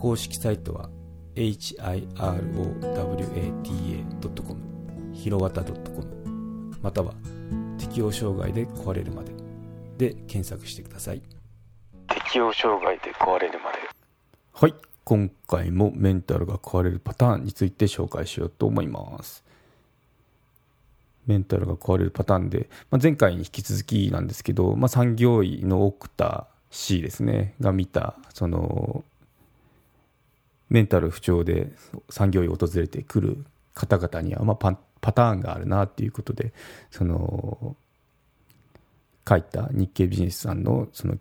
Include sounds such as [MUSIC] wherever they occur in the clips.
公式サイトは hirowata.com ひろわた .com または適応障害で壊れるまで。で検索してください。適応障害で壊れるまで。はい。今回もメンタルが壊れるパターンについて紹介しようと思います。メンタルが壊れるパターンで、まあ、前回に引き続きなんですけど、まあ、産業医の奥田 C ですねが見たそのメンタル不調で産業医を訪れてくる方々には、まあ、パパターンがあるなっていうことでその書いた日経ビジネスさんのその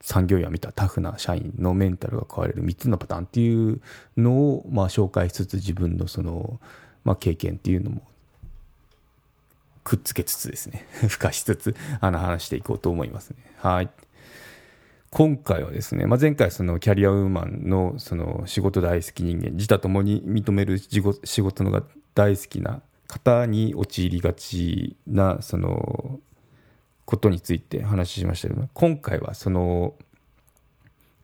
産業医を見たタフな社員のメンタルが変われる3つのパターンっていうのをまあ紹介しつつ自分のその、まあ、経験っていうのもくっつけつつですね [LAUGHS] 付加しつつあの話していこうと思いますね。はい。今回はですね、まあ、前回そのキャリアウーマンのその仕事大好き人間自他ともに認める仕事のが大好きな方に陥りがちなそのことについて話しましたけど今回はその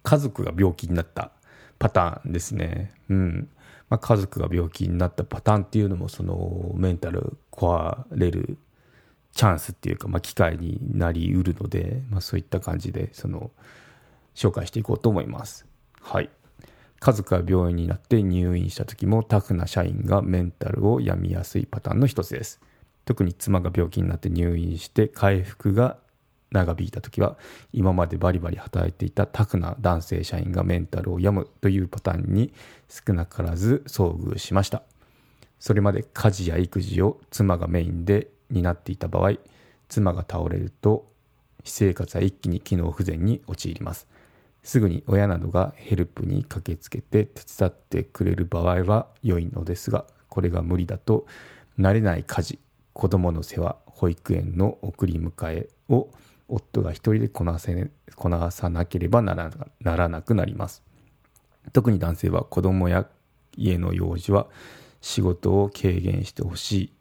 家族が病気になったパターンですね。うんまあ、家族が病気になったパターンっていうのもそのメンタル壊れるチャンスっていうか、まあ、機会になりうるので、まあ、そういった感じでその紹介していこうと思います。はい。家族が病院になって入院した時もタフな社員がメンタルを病みやすいパターンの一つです。特に妻が病気になって入院して回復が長引いた時は今までバリバリ働いていたタフな男性社員がメンタルを病むというパターンに少なからず遭遇しましたそれまで家事や育児を妻がメインで担っていた場合妻が倒れると私生活は一気に機能不全に陥ります。すぐに親などがヘルプに駆けつけて手伝ってくれる場合は良いのですがこれが無理だと慣れない家事子供の世話保育園の送り迎えを夫が一人でこなせこなさなければならならなくなります。特に男性は子供や家の用事は仕事を軽減してほしい。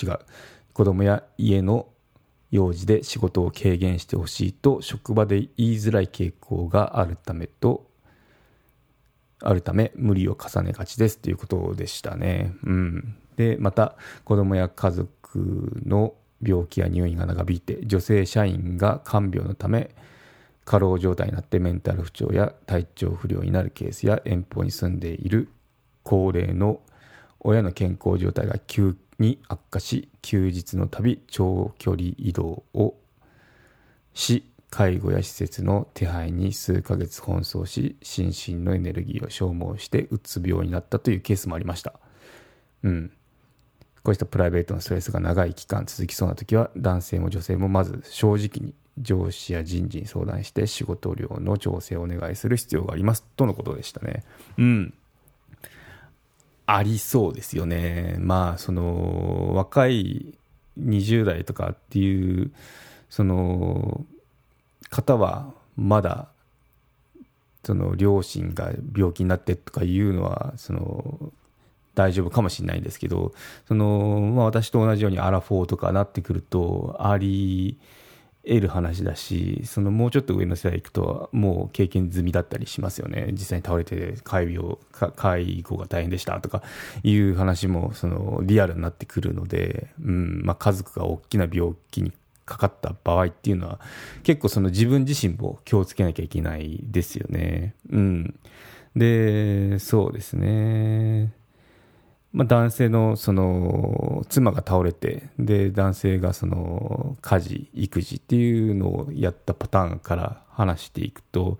違う子供や家の用事で仕事を軽減してほしいと職場で言いづらい傾向があるためとあるため無理を重ねがちですということでしたね。うん、でまた子供や家族の病気や入院が長引いて女性社員が看病のため過労状態になってメンタル不調や体調不良になるケースや遠方に住んでいる高齢の親の健康状態が急に悪化し休日のたび長距離移動をし介護や施設の手配に数ヶ月奔走し心身のエネルギーを消耗してうつ病になったというケースもありました。うん、こうしたプライベートのストレスが長い期間続きそうな時は男性も女性もまず正直に上司や人事に相談して仕事量の調整をお願いする必要がありますとのことでしたね。うん。ありそうですよね。まあ、その、若い20代とかっていう、その、方はまだ、その両親が病気になってとかいうのは、その、大丈夫かもしれないんですけど、その、まあ私と同じようにアラフォーとかなってくると、あり得る話だし、そのもうちょっと上の世代行くと、もう経験済みだったりしますよね。実際に倒れて介護、介護が大変でしたとかいう話も、そのリアルになってくるので、うん、まあ家族が大きな病気にかかった場合っていうのは、結構その自分自身も気をつけなきゃいけないですよね。うん。で、そうですね。まあ、男性のその妻が倒れてで男性がその家事育児っていうのをやったパターンから話していくと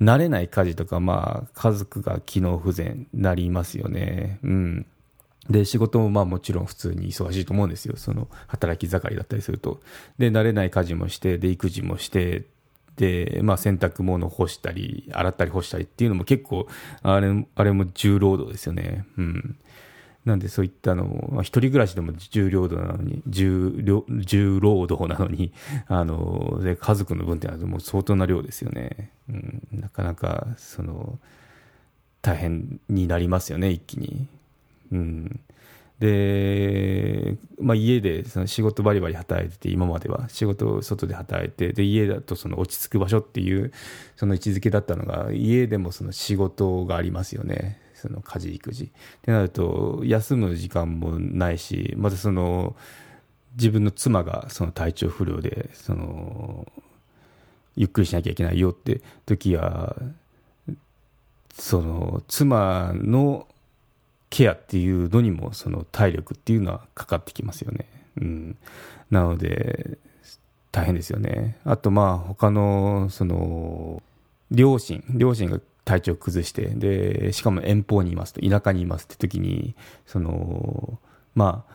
慣れない家事とかまあ家族が機能不全なりますよね。うん。で仕事もまあもちろん普通に忙しいと思うんですよ。その働き盛りだったりすると。で慣れない家事もしてで育児もしてで、まあ、洗濯物干したり洗ったり干したりっていうのも結構あれあれも重労働ですよね。うん。なんでそういったの、まあ、一人暮らしでも重労働なのに、重重労働なのに、[LAUGHS] あの、で、家族の分ってのはもう相当な量ですよね。うん、なかなか、その、大変になりますよね、一気に。うん。で、まあ、家でその仕事バリバリ働いてて、今までは仕事外で働いて、で、家だとその落ち着く場所っていう、その位置づけだったのが、家でもその仕事がありますよね。その家事、育児。ってなると、休む時間もないし、またその、自分の妻がその体調不良で、その、ゆっくりしなきゃいけないよって時は、その、妻のケアっていうのにもその体力っていうのはかかってきますよね。うん、なので大変ですよね。あとまあ他のその両親両親が体調崩してでしかも遠方にいますと田舎にいますって時にそのまあ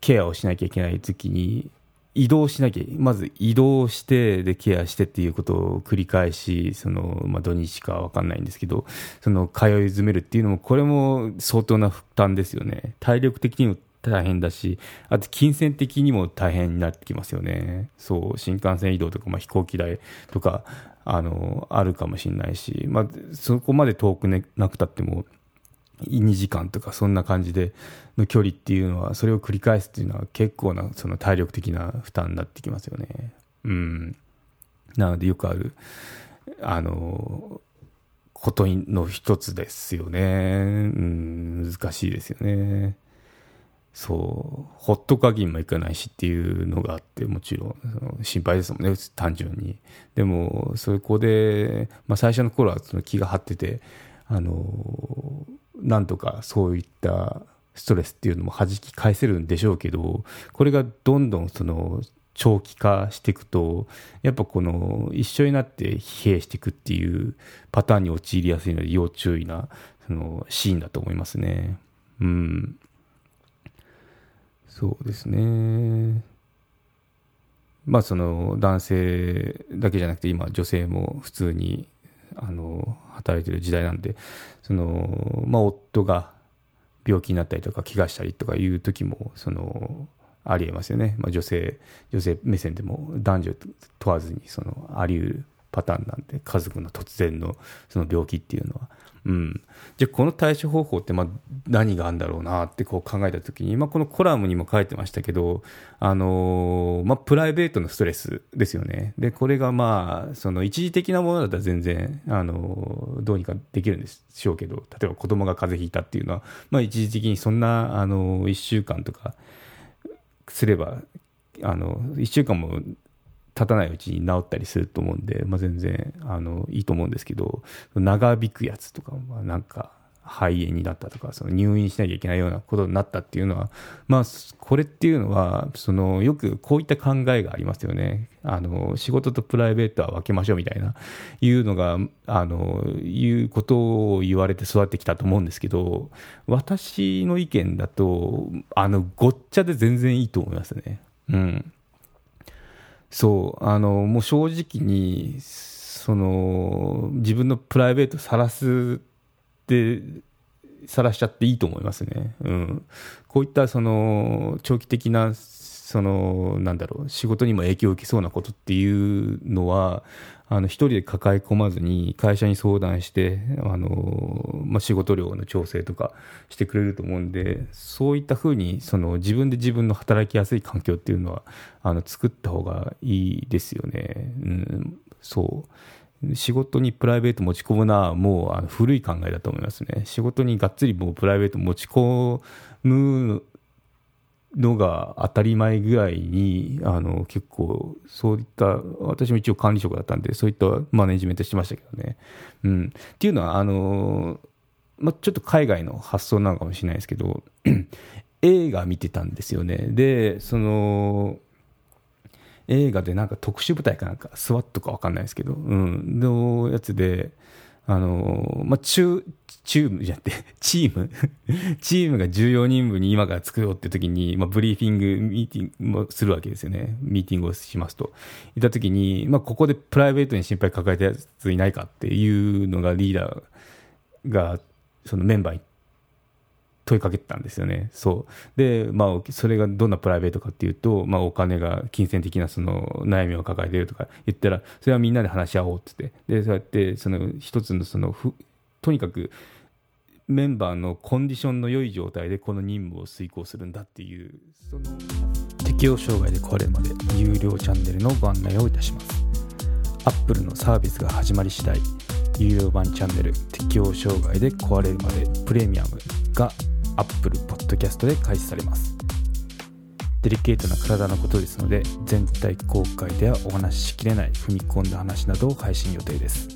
ケアをしなきゃいけない時に移動しなきゃ、まず移動して、で、ケアしてっていうことを繰り返し、その、まあ、土日かわかんないんですけど、その、通い詰めるっていうのも、これも相当な負担ですよね。体力的にも大変だし、あと金銭的にも大変になってきますよね。そう、新幹線移動とか、まあ、飛行機代とか、あの、あるかもしれないし、まあ、そこまで遠くなくたっても、2時間とかそんな感じでの距離っていうのはそれを繰り返すっていうのは結構なその体力的な負担になってきますよね。うん、なのでよくあるあのことの一つですよね。うん、難しいですよね。そう、ほっとくわけにもいかないしっていうのがあって、もちろん心配ですもんね、単純に。でも、そこで、まあ、最初の頃はその気が張ってて、あのなんとかそういったストレスっていうのも弾き返せるんでしょうけどこれがどんどんその長期化していくとやっぱこの一緒になって疲弊していくっていうパターンに陥りやすいので要注意なそのシーンだと思いますね。うん。そうですね。まあその男性だけじゃなくて今女性も普通にあの働いてる時代なんでその、まあ、夫が病気になったりとか怪我したりとかいう時もそのありえますよね、まあ、女性女性目線でも男女問わずにそのあり得るパターンなんで家族の突然のその病気っていうのはうん、じゃあこの対処方法ってまあ何があるんだろうなってこう考えた時に、まあ、このコラムにも書いてましたけど、あのー、まあ、プライベートのストレスですよね。でこれがまあその一時的なものだったら全然、あのー、どうにかできるんでしょうけど例えば子供が風邪ひいたっていうのは、まあ、一時的にそんな、あのー、1週間とかすればあの1週間も経たないうちに治ったりすると思うんで、まあ、全然あのいいと思うんですけど長引くやつとかはなんか肺炎になったとかその入院しなきゃいけないようなことになったっていうのは、まあ、これっていうのはそのよくこういった考えがありますよねあの仕事とプライベートは分けましょうみたいないうのがあのいうことを言われて育ってきたと思うんですけど私の意見だとあのごっちゃで全然いいと思いますね。うんそう、あの、もう正直に、その、自分のプライベートさらすって、さらしちゃっていいと思いますね。うん。こういったその、長期的な、その、なんだろう、仕事にも影響を受けそうなことっていうのは、あの一人で抱え込まずに会社に相談してあの、まあ、仕事量の調整とかしてくれると思うんでそういったふうにその自分で自分の働きやすい環境っていうのはあの作った方がいいですよね。うん、そう仕事にプライベート持ち込むのはもうあの古い考えだと思いますね。仕事にがっつりもうプライベート持ち込むのが当たり前ぐらいにあの結構そういった私も一応管理職だったんでそういったマネジメントしてましたけどね。うん、っていうのはあの、まあ、ちょっと海外の発想なのかもしれないですけど [CLEARS THROAT] 映画見てたんですよね。でその映画でなんか特殊部隊かなんか SWAT か分かんないですけど、うん、のやつであのまあ、中、[LAUGHS] チームじゃって、チームチームが重要任務に今から作ろうって時に、まあ、ブリーフィング、ミーティングもするわけですよね。ミーティングをしますと。いた時に、まあ、ここでプライベートに心配抱えたやついないかっていうのがリーダーが、そのメンバーに問いかけてたんですよね。そう。で、まあ、それがどんなプライベートかっていうと、まあ、お金が金銭的なその悩みを抱えてるとか言ったら、それはみんなで話し合おうって言って、で、そうやって、その一つのそのふ、とにかく、メンバーのコンディションの良い状態でこの任務を遂行するんだっていう、その、適応障害で壊れるまで有料チャンネルのご案内をいたします。Apple のサービスが始まり次第、有料版チャンネル適応障害で壊れるまでプレミアムが Apple Podcast で開始されます。デリケートな体のことですので、全体公開ではお話ししきれない踏み込んだ話などを配信予定です。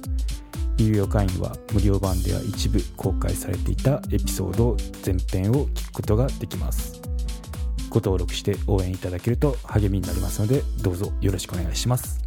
有料会員は無料版では一部公開されていたエピソード全編を聞くことができます。ご登録して応援いただけると励みになりますので、どうぞよろしくお願いします。